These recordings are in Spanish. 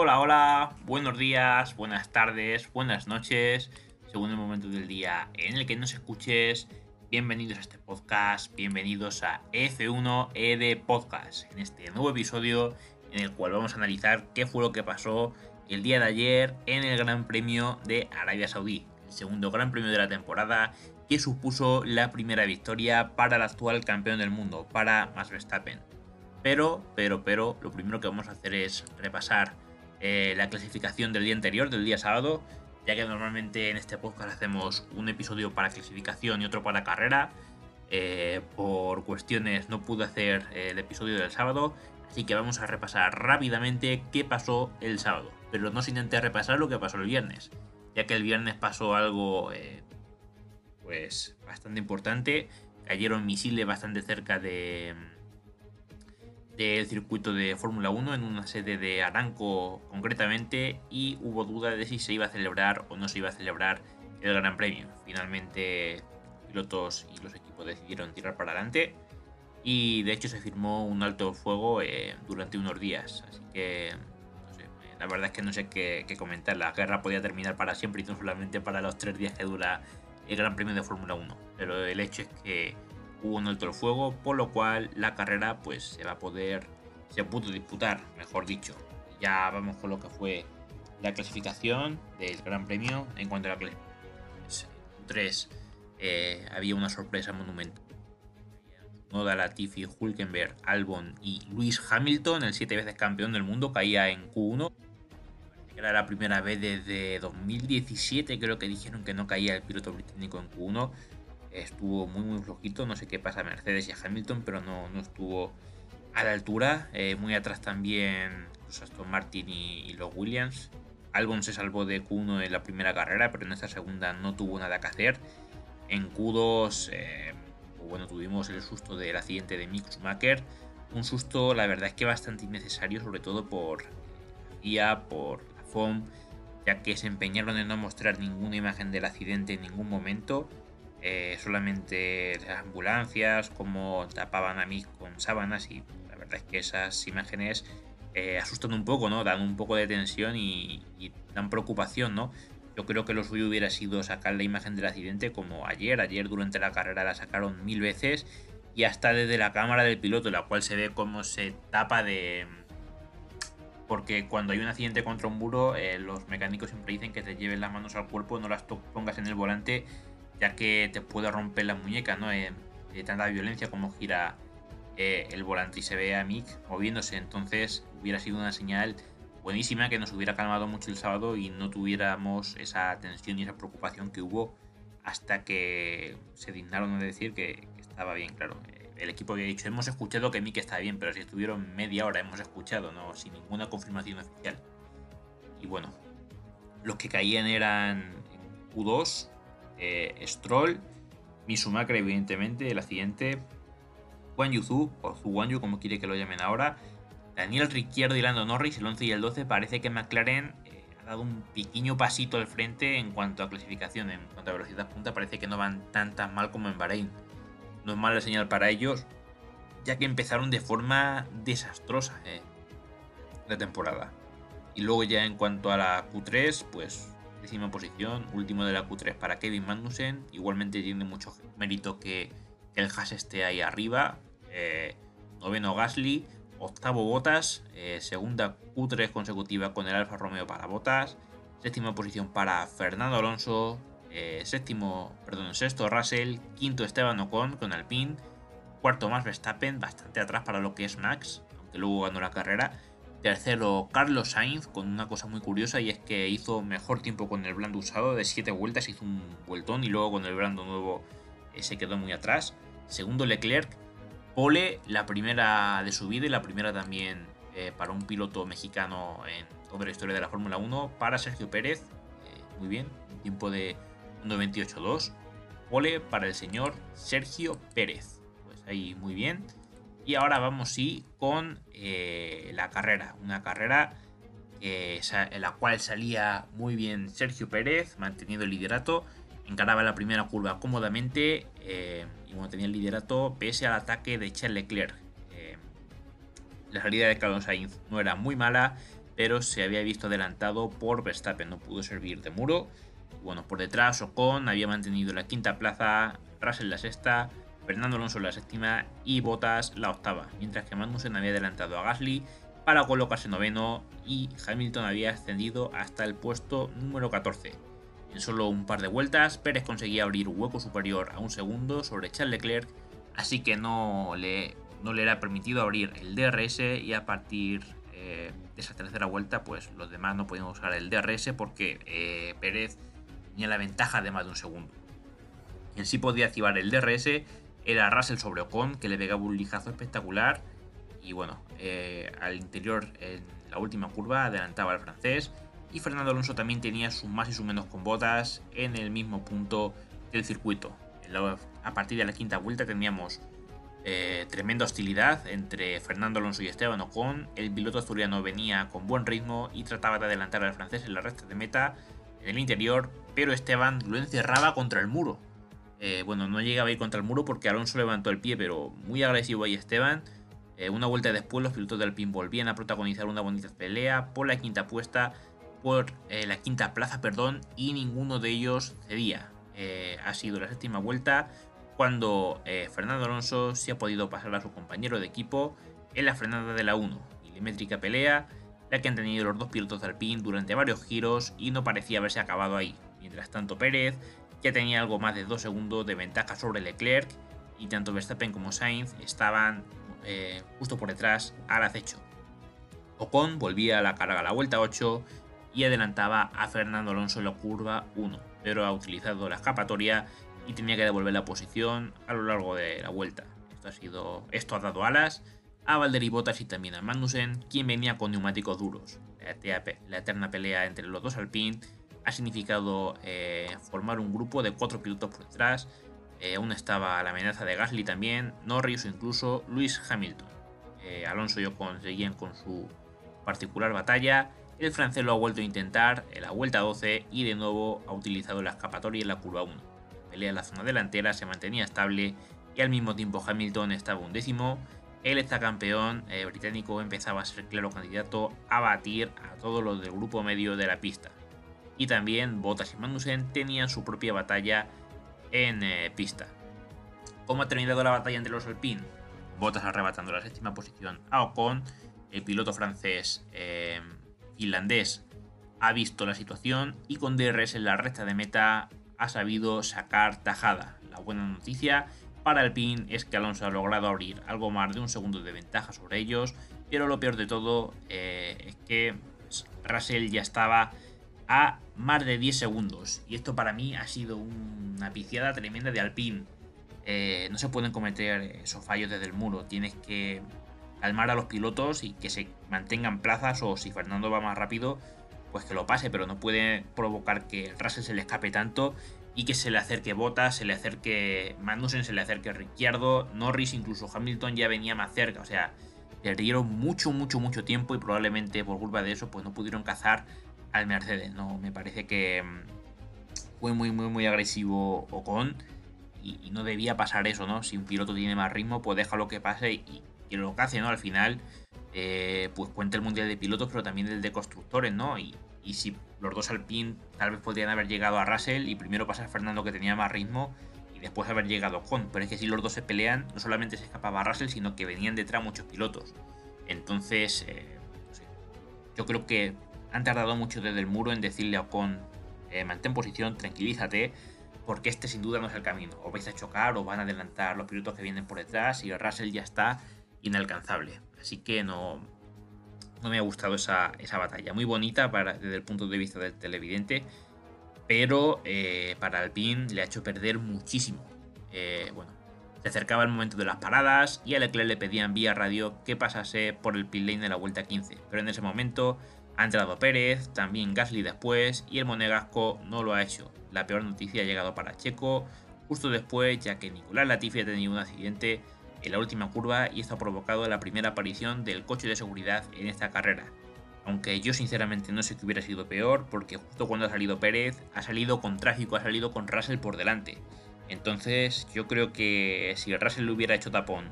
Hola, hola, buenos días, buenas tardes, buenas noches, según el momento del día en el que nos escuches. Bienvenidos a este podcast, bienvenidos a F1 ED Podcast, en este nuevo episodio en el cual vamos a analizar qué fue lo que pasó el día de ayer en el Gran Premio de Arabia Saudí, el segundo Gran Premio de la temporada que supuso la primera victoria para el actual campeón del mundo, para Max Verstappen. Pero, pero, pero, lo primero que vamos a hacer es repasar eh, la clasificación del día anterior, del día sábado, ya que normalmente en este podcast hacemos un episodio para clasificación y otro para carrera. Eh, por cuestiones no pude hacer eh, el episodio del sábado, así que vamos a repasar rápidamente qué pasó el sábado. Pero no se intenté repasar lo que pasó el viernes, ya que el viernes pasó algo pues bastante importante. Cayeron misiles bastante cerca de, del circuito de Fórmula 1 en una sede de Aranco concretamente y hubo duda de si se iba a celebrar o no se iba a celebrar el Gran Premio. Finalmente pilotos y los equipos decidieron tirar para adelante y de hecho se firmó un alto fuego eh, durante unos días. Así que la verdad es que no sé qué, qué, comentar. La guerra podía terminar para siempre y no solamente para los tres días que dura el Gran Premio de Fórmula 1. Pero el hecho es que hubo un alto fuego, por lo cual la carrera pues se va a poder, se pudo disputar, mejor dicho. Ya vamos con lo que fue la clasificación del Gran Premio. En cuanto a la clasificación 3, eh, había una sorpresa monumental. Noda Latifi, Hulkenberg, Albon y Luis Hamilton, el siete veces campeón del mundo, caía en Q1. Era la primera vez desde 2017, creo que dijeron que no caía el piloto británico en Q1 estuvo muy muy flojito, no sé qué pasa a Mercedes y a Hamilton, pero no, no estuvo a la altura. Eh, muy atrás también los Aston Martin y, los Williams. Albon se salvó de Q1 en la primera carrera, pero en esta segunda no tuvo nada que hacer. En Q2, eh, pues bueno, tuvimos el susto del accidente de Mick Schumacher. Un susto, la verdad es que bastante innecesario, sobre todo por la por la FOM, ya que se empeñaron en no mostrar ninguna imagen del accidente en ningún momento eh, solamente las ambulancias, como tapaban a mí con sábanas y la verdad es que esas imágenes eh, asustan un poco, ¿no? Dan un poco de tensión y, dan preocupación, ¿no? Yo creo que lo suyo hubiera sido sacar la imagen del accidente como ayer. Ayer durante la carrera la sacaron mil veces y hasta desde la cámara del piloto, la cual se ve cómo se tapa de... Porque cuando hay un accidente contra un muro, eh, los mecánicos siempre dicen que te lleven las manos al cuerpo, no las pongas en el volante ya que te puede romper la muñeca, ¿no? de tanta violencia como gira eh, el volante y se ve a Mick moviéndose. Entonces hubiera sido una señal buenísima que nos hubiera calmado mucho el sábado y no tuviéramos esa tensión y esa preocupación que hubo hasta que se dignaron a decir que, estaba bien, claro. Eh, el equipo había dicho, hemos escuchado que Mick está bien, pero si estuvieron media hora hemos escuchado, ¿no? Sin ninguna confirmación oficial. Y bueno, los que caían eran Q2, eh, Stroll, Misumacra, evidentemente, la siguiente, Juan Yuzu, o Yu como quiere que lo llamen ahora, Daniel Ricciardo y Lando Norris, el 11 y el 12, parece que McLaren eh, ha dado un pequeño pasito al frente en cuanto a clasificación, en cuanto a velocidad punta, parece que no van tan tan mal como en Bahrein. No es mala señal para ellos, ya que empezaron de forma desastrosa eh, la temporada. Y luego ya en cuanto a la Q3, pues décima posición, último de la Q3 para Kevin Magnussen. Igualmente tiene mucho mérito que el Haas esté ahí arriba. Eh, noveno Gasly, octavo Botas, eh, segunda Q3 consecutiva con el Alfa Romeo para Botas, séptima posición para Fernando Alonso, eh, séptimo, perdón, sexto Russell, quinto Esteban Ocon con Alpine, cuarto más Verstappen, bastante atrás para lo que es Max, aunque luego ganó la carrera, Tercero, Carlos Sainz, con una cosa muy curiosa y es que hizo mejor tiempo con el blando usado de 7 vueltas, hizo un vueltón y luego con el blando nuevo eh, se quedó muy atrás. Segundo, Leclerc, pole, la primera de su vida y la primera también eh, para un piloto mexicano en toda la historia de la Fórmula 1. Para Sergio Pérez, eh, muy bien, tiempo de 1.28.2. Pole para el señor Sergio Pérez. Pues ahí muy bien. Y ahora vamos sí con eh, la carrera. Una carrera en la cual salía muy bien Sergio Pérez, manteniendo el liderato. Encaraba la primera curva cómodamente eh, y mantenía el liderato pese al ataque de Charles Leclerc. Eh, la salida de Carlos Sainz no era muy mala, pero se había visto adelantado por Verstappen, no pudo servir de muro. Bueno, por detrás Ocon había mantenido la quinta plaza, Russell la sexta, Fernando Alonso la séptima y Bottas la octava, mientras que Magnussen había adelantado a Gasly para colocarse noveno y Hamilton había ascendido hasta el puesto número 14. En solo un par de vueltas, Pérez conseguía abrir un hueco superior a un segundo sobre Charles Leclerc, así que no le, no le era permitido abrir el DRS y a partir eh, de esa tercera vuelta, pues los demás no podían usar el DRS porque eh, Pérez tenía la ventaja de más de un segundo. Quien sí podía activar el DRS era Russell sobre Ocon, que le pegaba un lijazo espectacular y bueno, eh, al interior en la última curva adelantaba al francés y Fernando Alonso también tenía sus más y sus menos con botas en el mismo punto del circuito. A partir de la quinta vuelta teníamos eh, tremenda hostilidad entre Fernando Alonso y Esteban Ocon. El piloto asturiano venía con buen ritmo y trataba de adelantar al francés en la recta de meta en el interior, pero Esteban lo encerraba contra el muro. Eh, bueno, no llegaba a ir contra el muro porque Alonso levantó el pie, pero muy agresivo ahí Esteban eh, una vuelta después, los pilotos del Alpine volvían a protagonizar una bonita pelea por la quinta puesta, por eh, la quinta plaza, perdón, y ninguno de ellos cedía. Ha sido la séptima vuelta cuando Fernando Alonso se ha podido pasar a su compañero de equipo en la frenada de la 1. Milimétrica pelea, la que han tenido los dos pilotos del Alpine durante varios giros y no parecía haberse acabado ahí. Mientras tanto, Pérez ya tenía algo más de 2 segundos de ventaja sobre Leclerc y tanto Verstappen como Sainz estaban eh, justo por detrás al acecho. Ocon volvía a la carga a la vuelta 8 y adelantaba a Fernando Alonso en la curva 1, pero ha utilizado la escapatoria y tenía que devolver la posición a lo largo de la vuelta. Esto ha, sido, esto ha dado alas a Valtteri Bottas y también a Magnussen, quien venía con neumáticos duros. La, eterna pelea entre los dos Alpine ha significado eh, formar un grupo de cuatro pilotos por detrás eh, aún estaba la amenaza de Gasly también, Norris o incluso Lewis Hamilton. Eh, Alonso y Ocon seguían con su particular batalla. El francés lo ha vuelto a intentar en la vuelta 12 y de nuevo ha utilizado la escapatoria en la curva 1. La pelea en la zona delantera se mantenía estable y al mismo tiempo Hamilton estaba undécimo. El campeón eh, británico empezaba a ser claro candidato a batir a todos los del grupo medio de la pista. Y también Bottas y Magnussen tenían su propia batalla en eh, pista. ¿Cómo ha terminado la batalla entre los Alpine? Bottas arrebatando la séptima posición a Ocon. El piloto francés eh, finlandés ha visto la situación y con DRS en la recta de meta ha sabido sacar tajada. La buena noticia para Alpine es que Alonso ha logrado abrir algo más de un segundo de ventaja sobre ellos, pero lo peor de todo eh, es que pues, Russell ya estaba a más de 10 segundos. Y esto para mí ha sido una piciada tremenda de Alpine. Eh, no se pueden cometer esos fallos desde el muro. Tienes que calmar a los pilotos y que se mantengan plazas o si Fernando va más rápido, pues que lo pase, pero no puede provocar que Russell se le escape tanto y que se le acerque Bottas, se le acerque Magnussen, se le acerque Ricciardo, Norris, incluso Hamilton ya venía más cerca, o sea, perdieron mucho, mucho, mucho tiempo y probablemente por culpa de eso pues no pudieron cazar al Mercedes. No, me parece que mm, fue muy, muy, muy agresivo Ocon y, no debía pasar eso, ¿no? Si un piloto tiene más ritmo, pues déjalo que pase y, y lo que hace, ¿no? Al final, eh, pues cuenta el mundial de pilotos, pero también el de constructores, ¿no? Y, y si los dos Alpine tal vez podrían haber llegado a Russell y primero pasar Fernando que tenía más ritmo y después haber llegado Ocon. Pero es que si los dos se pelean, no solamente se escapaba Russell, sino que venían detrás muchos pilotos. Entonces, eh, yo creo que han tardado mucho desde el muro en decirle a Ocon, eh, mantén posición, tranquilízate, porque este sin duda no es el camino. O vais a chocar o van a adelantar los pilotos que vienen por detrás y Russell ya está inalcanzable. Así que no, no me ha gustado esa, batalla. Muy bonita desde el punto de vista del televidente, pero eh, para Alpine le ha hecho perder muchísimo. Eh, bueno, se acercaba el momento de las paradas y a Leclerc le pedían vía radio que pasase por el pit lane de la vuelta 15, pero en ese momento ha entrado Pérez, también Gasly después y el monegasco no lo ha hecho. La peor noticia ha llegado para Checo justo después ya que Nicolás Latifi ha tenido un accidente en la última curva y esto ha provocado la primera aparición del coche de seguridad en esta carrera. Aunque yo sinceramente no sé qué hubiera sido peor porque justo cuando ha salido Pérez ha salido con tráfico, ha salido con Russell por delante. Entonces yo creo que si Russell hubiera hecho tapón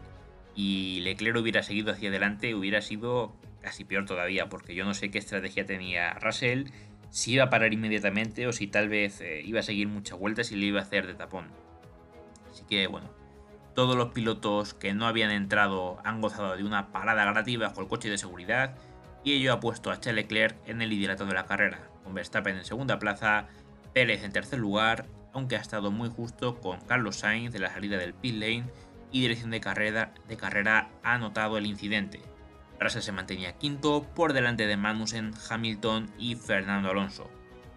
y Leclerc hubiera seguido hacia adelante hubiera sido casi peor todavía, porque yo no sé qué estrategia tenía Russell, si iba a parar inmediatamente o si tal vez eh, iba a seguir muchas vueltas y le iba a hacer de tapón. Así que bueno, todos los pilotos que no habían entrado han gozado de una parada gratis con el coche de seguridad y ello ha puesto a Charles Leclerc en el liderato de la carrera, con Verstappen en segunda plaza, Pérez en tercer lugar, aunque ha estado muy justo con Carlos Sainz de la salida del pit lane y dirección de carrera, de carrera ha notado el incidente. Russell se mantenía quinto por delante de Magnussen, Hamilton y Fernando Alonso.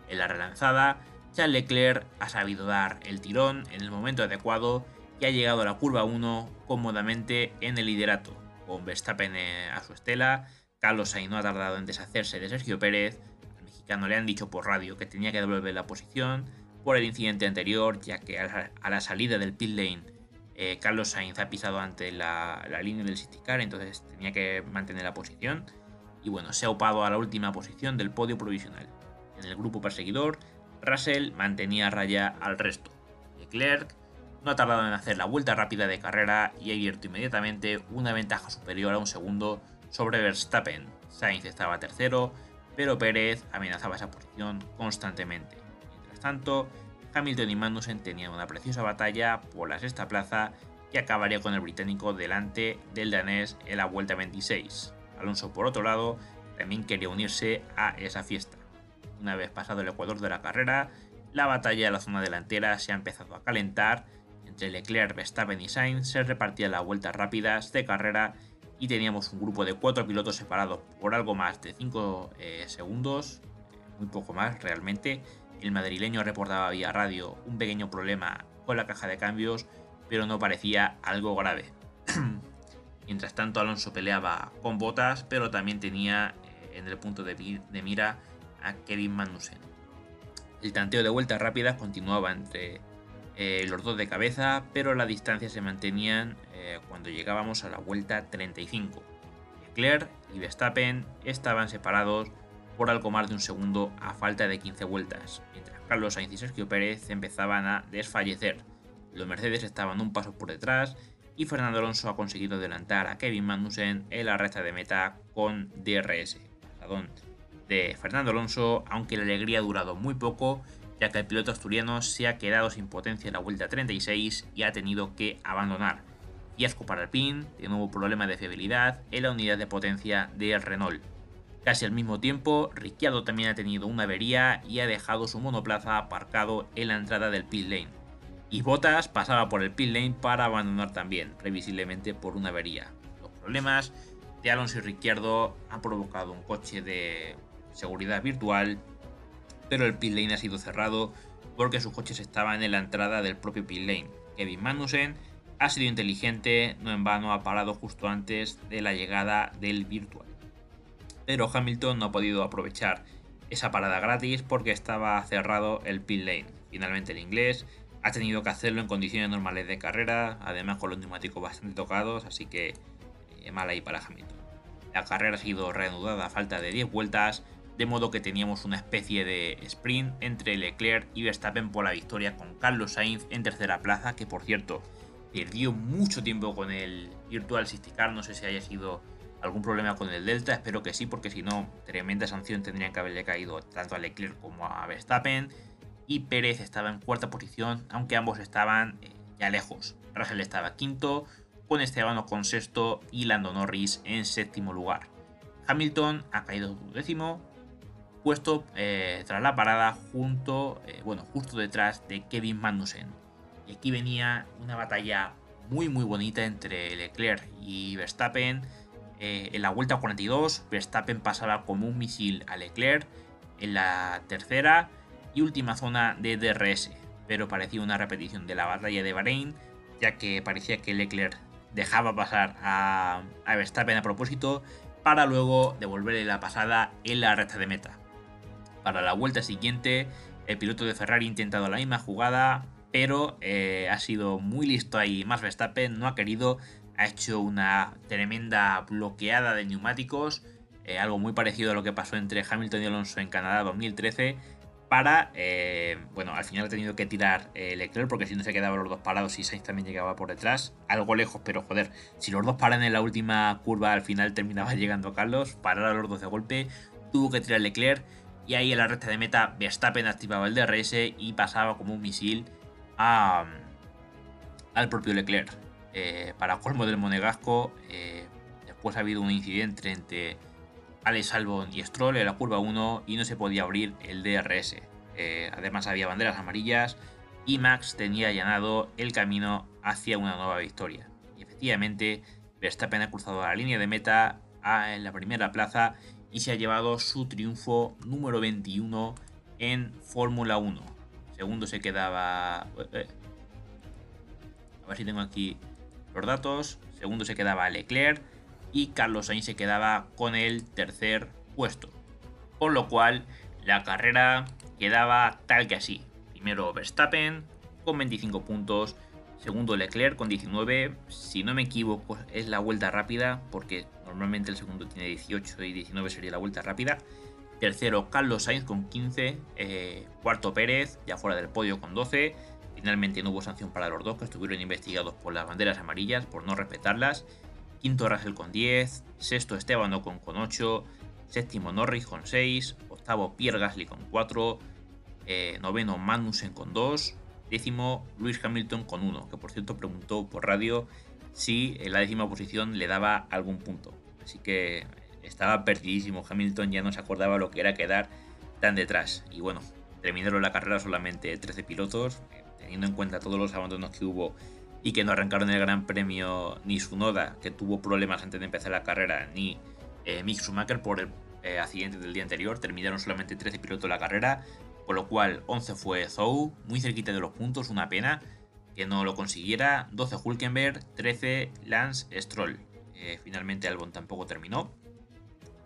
En la relanzada, Charles Leclerc ha sabido dar el tirón en el momento adecuado y ha llegado a la curva 1 cómodamente en el liderato, con Verstappen a su estela, Carlos Sainz no ha tardado en deshacerse de Sergio Pérez, al mexicano le han dicho por radio que tenía que devolver la posición por el incidente anterior, ya que a la salida del pit lane eh, Carlos Sainz ha pisado ante la, línea del City Car, entonces tenía que mantener la posición. Y bueno, se ha upado a la última posición del podio provisional. En el grupo perseguidor, Russell mantenía a raya al resto. Leclerc no ha tardado en hacer la vuelta rápida de carrera y ha abierto inmediatamente una ventaja superior a un segundo sobre Verstappen. Sainz estaba tercero, pero Pérez amenazaba esa posición constantemente. Mientras tanto, Hamilton y Magnussen tenían una preciosa batalla por la sexta plaza que acabaría con el británico delante del danés en la vuelta 26. Alonso, por otro lado, también quería unirse a esa fiesta. Una vez pasado el ecuador de la carrera, la batalla de la zona delantera se ha empezado a calentar. Entre Leclerc, Verstappen y Sainz se repartían las vueltas rápidas de carrera y teníamos un grupo de cuatro pilotos separados por algo más de 5 eh, segundos, muy poco más realmente, el madrileño reportaba vía radio un pequeño problema con la caja de cambios, pero no parecía algo grave. Mientras tanto, Alonso peleaba con botas, pero también tenía eh, en el punto de, mira a Kevin Magnussen. El tanteo de vueltas rápidas continuaba entre eh, los dos de cabeza, pero las distancias se mantenían eh, cuando llegábamos a la vuelta 35. Leclerc y Verstappen estaban separados por algo más de un segundo a falta de 15 vueltas, mientras Carlos Sainz y Sergio Pérez empezaban a desfallecer. Los Mercedes estaban un paso por detrás y Fernando Alonso ha conseguido adelantar a Kevin Magnussen en la recta de meta con DRS. Perdón, de Fernando Alonso, aunque la alegría ha durado muy poco, ya que el piloto asturiano se ha quedado sin potencia en la vuelta 36 y ha tenido que abandonar. Fiasco para el PIN, de nuevo problema de fiabilidad en la unidad de potencia del Renault. Casi al mismo tiempo, Ricciardo también ha tenido una avería y ha dejado su monoplaza aparcado en la entrada del pit lane. Y Bottas pasaba por el pit lane para abandonar también, previsiblemente por una avería. Los problemas de Alonso y Ricciardo han provocado un coche de seguridad virtual, pero el pit lane ha sido cerrado porque sus coches estaban en la entrada del propio pit lane. Kevin Magnussen ha sido inteligente, no en vano ha parado justo antes de la llegada del virtual pero Hamilton no ha podido aprovechar esa parada gratis porque estaba cerrado el pit lane. Finalmente el inglés ha tenido que hacerlo en condiciones normales de carrera, además con los neumáticos bastante tocados, así que eh, mal ahí para Hamilton. La carrera ha sido reanudada a falta de 10 vueltas, de modo que teníamos una especie de sprint entre Leclerc y Verstappen por la victoria con Carlos Sainz en tercera plaza, que por cierto perdió mucho tiempo con el Virtual Safety no sé si haya sido algún problema con el Delta, espero que sí, porque si no, tremenda sanción tendrían que haberle caído tanto a Leclerc como a Verstappen. Y Pérez estaba en cuarta posición, aunque ambos estaban eh, ya lejos. Russell estaba quinto, con Esteban con sexto y Lando Norris en séptimo lugar. Hamilton ha caído décimo, puesto eh, tras la parada junto, eh, bueno, justo detrás de Kevin Magnussen. Y aquí venía una batalla muy muy bonita entre Leclerc y Verstappen eh, en la vuelta 42, Verstappen pasaba como un misil a Leclerc en la tercera y última zona de DRS, pero parecía una repetición de la batalla de Bahrein, ya que parecía que Leclerc dejaba pasar a, Verstappen a propósito para luego devolverle la pasada en la recta de meta. Para la vuelta siguiente, el piloto de Ferrari ha intentado la misma jugada, pero eh, ha sido muy listo ahí. Más Verstappen no ha querido ha hecho una tremenda bloqueada de neumáticos, eh, algo muy parecido a lo que pasó entre Hamilton y Alonso en Canadá 2013, para, eh, bueno, al final ha tenido que tirar eh, Leclerc porque si no se quedaban los dos parados y Sainz también llegaba por detrás, algo lejos, pero joder, si los dos paran en la última curva al final terminaba llegando Carlos, parar a los dos de golpe, tuvo que tirar Leclerc y ahí en la recta de meta Verstappen activaba el DRS y pasaba como un misil a, al propio Leclerc. Eh, para colmo del monegasco, después ha habido un incidente entre Alex Albon y Stroll en la curva 1 y no se podía abrir el DRS. Eh, además había banderas amarillas y Max tenía allanado el camino hacia una nueva victoria. Y efectivamente, Verstappen ha cruzado la línea de meta en la primera plaza y se ha llevado su triunfo número 21 en Fórmula 1. Segundo se quedaba... Eh, eh, a ver si tengo aquí los datos. Segundo se quedaba Leclerc y Carlos Sainz se quedaba con el tercer puesto. Con lo cual la carrera quedaba tal que así. Primero Verstappen con 25 puntos, segundo Leclerc con 19, si no me equivoco es la vuelta rápida porque normalmente el segundo tiene 18 y 19 sería la vuelta rápida. Tercero Carlos Sainz con 15, eh, cuarto Pérez ya fuera del podio con 12. Finalmente no hubo sanción para los dos que estuvieron investigados por las banderas amarillas por no respetarlas quinto Russell con 10, sexto Esteban Ocon con 8, séptimo Norris con 6, octavo Pierre Gasly con 4, eh, noveno Magnussen con 2, décimo Luis Hamilton con 1, que por cierto preguntó por radio si en la décima posición le daba algún punto. Así que estaba perdidísimo. Hamilton ya no se acordaba lo que era quedar tan detrás. Y bueno, terminaron la carrera solamente 13 pilotos, eh, teniendo en cuenta todos los abandonos que hubo y que no arrancaron el Gran Premio ni Sunoda, que tuvo problemas antes de empezar la carrera, ni eh, Mick Schumacher por el eh, accidente del día anterior. Terminaron solamente 13 pilotos la carrera, con lo cual 11 fue Zou, muy cerquita de los puntos, una pena que no lo consiguiera. 12 Hulkenberg, 13 Lance Stroll. Finalmente Albon tampoco terminó.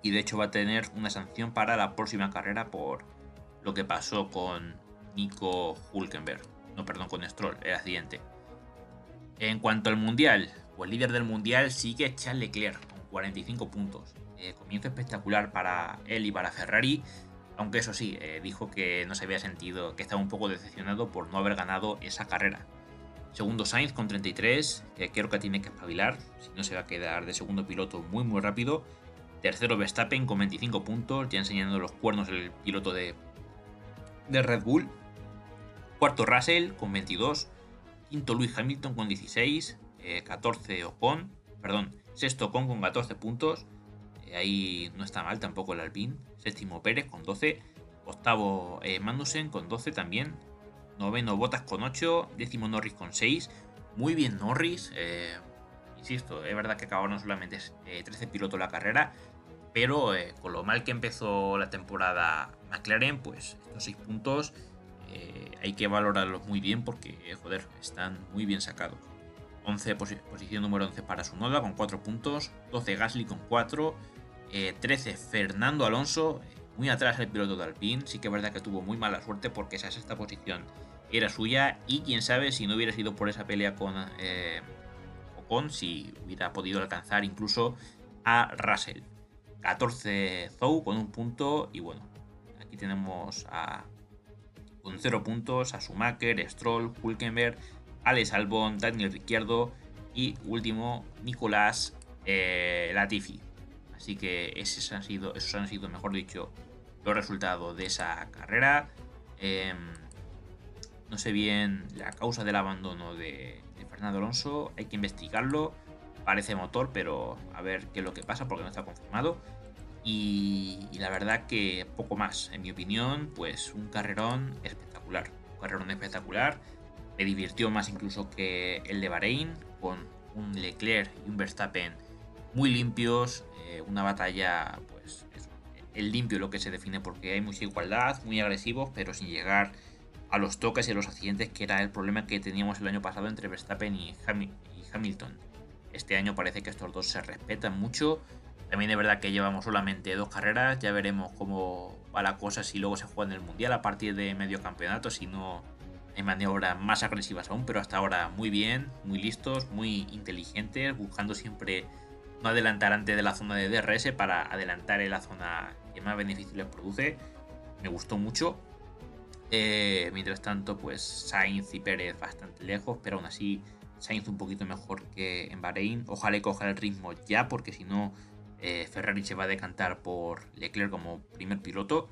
Y de hecho va a tener una sanción para la próxima carrera por lo que pasó con Nico Hulkenberg. No, perdón, con Stroll, el accidente. En cuanto al mundial, pues líder del mundial sigue Charles Leclerc con 45 puntos. Eh, comienzo espectacular para él y para Ferrari, aunque eso sí, eh, dijo que no se había sentido, que estaba un poco decepcionado por no haber ganado esa carrera. Segundo Sainz con 33, que creo que tiene que espabilar, si no se va a quedar de segundo piloto muy muy rápido. Tercero Verstappen con 25 puntos, ya enseñando los cuernos el piloto de, de Red Bull. Cuarto Russell con 22. Quinto Luis Hamilton con 16, 14 eh, Ocon, perdón, sexto Ocon con 14 puntos, eh, ahí no está mal tampoco el Alpine, séptimo Pérez con 12, octavo eh, Magnussen con 12 también, noveno Botas con 8, décimo Norris con 6, muy bien Norris, insisto, es verdad que acabaron solamente 13 pilotos la carrera, pero con lo mal que empezó la temporada McLaren, pues estos 6 puntos eh, hay que valorarlos muy bien porque, joder, están muy bien sacados. 11, posición número 11 para su noda con 4 puntos, 12 Gasly con 4, 13 eh, Fernando Alonso, eh, muy atrás el piloto de Alpine, sí que es verdad que tuvo muy mala suerte porque esa sexta posición era suya y quién sabe si no hubiera sido por esa pelea con Ocon, si hubiera podido alcanzar incluso a Russell. 14 Zou con un punto y bueno, aquí tenemos a con 0 puntos a Schumacher, Stroll, Hulkenberg, Alex Albon, Daniel Ricciardo y último Nicolás eh, Latifi. Así que esos han, sido, esos han sido, mejor dicho, los resultados de esa carrera. Em, no sé bien la causa del abandono de, de, Fernando Alonso, hay que investigarlo. Parece motor, pero a ver qué es lo que pasa porque no está confirmado. Y, la verdad que poco más, en mi opinión, pues un carrerón espectacular. Un carrerón espectacular. Me divirtió más incluso que el de Bahrein, con un Leclerc y un Verstappen muy limpios. Eh, una batalla, pues, el limpio lo que se define porque hay mucha igualdad, muy agresivos, pero sin llegar a los toques y a los accidentes, que era el problema que teníamos el año pasado entre Verstappen y Hamilton. Este año parece que estos dos se respetan mucho también es verdad que llevamos solamente dos carreras, ya veremos cómo va la cosa si luego se juega en el Mundial a partir de medio campeonato, si no hay maniobras más agresivas aún, pero hasta ahora muy bien, muy listos, muy inteligentes, buscando siempre no adelantar antes de la zona de DRS para adelantar en la zona que más beneficios les produce. Me gustó mucho. Eh, mientras tanto, pues Sainz y Pérez bastante lejos, pero aún así Sainz un poquito mejor que en Bahrein. Ojalá coja el ritmo ya, porque si no, eh, Ferrari se va a decantar por Leclerc como primer piloto.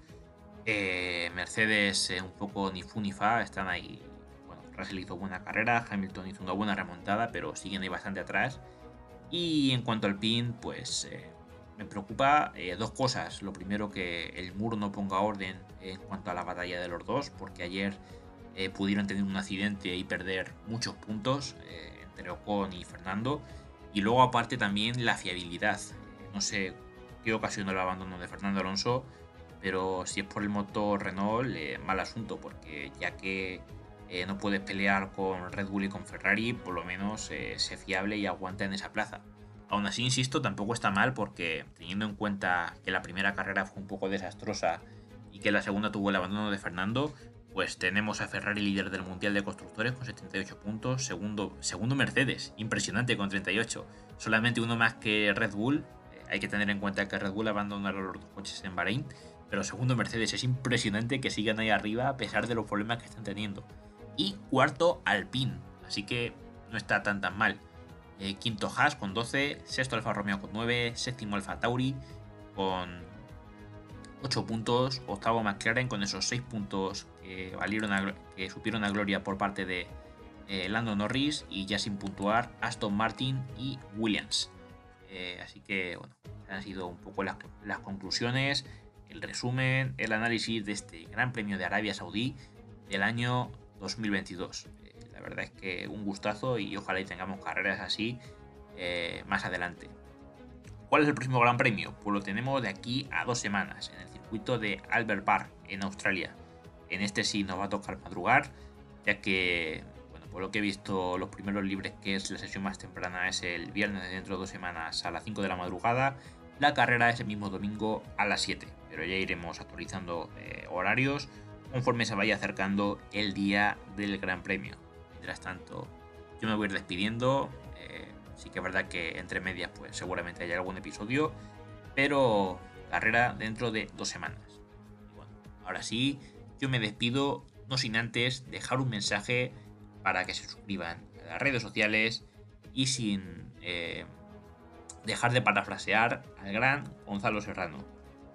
Eh, Mercedes un poco ni fu ni fa, están ahí. Bueno, Russell hizo buena carrera, Hamilton hizo una buena remontada, pero siguen ahí bastante atrás. Y en cuanto al pin, pues me preocupa eh, dos cosas. Lo primero, que el muro no ponga orden en cuanto a la batalla de los dos, porque ayer eh, pudieron tener un accidente y perder muchos puntos eh, entre Ocon y Fernando. Y luego, aparte, también la fiabilidad. no sé qué ocasionó el abandono de Fernando Alonso, pero si es por el motor Renault, mal asunto, porque ya que no puedes pelear con Red Bull y con Ferrari, por lo menos sé fiable y aguanta en esa plaza. Aún así, insisto, tampoco está mal porque teniendo en cuenta que la primera carrera fue un poco desastrosa y que la segunda tuvo el abandono de Fernando, pues tenemos a Ferrari líder del Mundial de Constructores con 78 puntos, segundo, segundo Mercedes, impresionante con 38, solamente uno más que Red Bull, eh, hay que tener en cuenta que Red Bull abandonó los dos coches en Bahrein, pero segundo Mercedes es impresionante que sigan ahí arriba a pesar de los problemas que están teniendo. Y cuarto Alpine, así que no está tan tan mal. Eh, quinto Haas con 12, sexto Alfa Romeo con 9, séptimo Alfa Tauri con 8 puntos, octavo McLaren con esos 6 puntos que, valieron que supieron a gloria por parte de eh, Lando Norris y ya sin puntuar Aston Martin y Williams. Eh, así que bueno, han sido un poco las, conclusiones, el resumen, el análisis de este Gran Premio de Arabia Saudí del año 2022. La verdad es que un gustazo y ojalá y tengamos carreras así eh, más adelante. ¿Cuál es el próximo Gran Premio? Pues lo tenemos de aquí a dos semanas en el de Albert Park en Australia. En este sí nos va a tocar madrugar, ya que, bueno, por lo que he visto, los primeros libres, que es la sesión más temprana, es el viernes de dentro de dos semanas a las 5 de la madrugada. La carrera es el mismo domingo a las 7, pero ya iremos actualizando eh, horarios conforme se vaya acercando el día del Gran Premio. Mientras tanto, yo me voy a ir despidiendo. Eh, sí que es verdad que entre medias, pues seguramente haya algún episodio. Pero carrera dentro de dos semanas. ahora sí, yo me despido, no sin antes dejar un mensaje para que se suscriban a las redes sociales y sin eh, dejar de parafrasear al gran Gonzalo Serrano.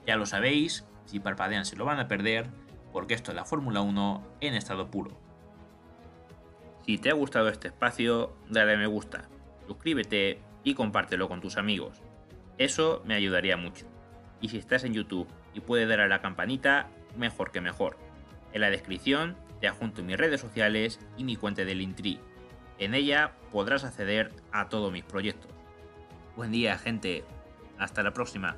Ya lo sabéis, si parpadean se lo van a perder, porque esto es la Fórmula 1 en estado puro. Si te ha gustado este espacio, dale me gusta, suscríbete y compártelo con tus amigos. Eso me ayudaría mucho. Y si estás en YouTube y puedes dar a la campanita, mejor que mejor. En la descripción te adjunto mis redes sociales y mi cuenta del Intri. En ella podrás acceder a todos mis proyectos. Buen día, gente. Hasta la próxima.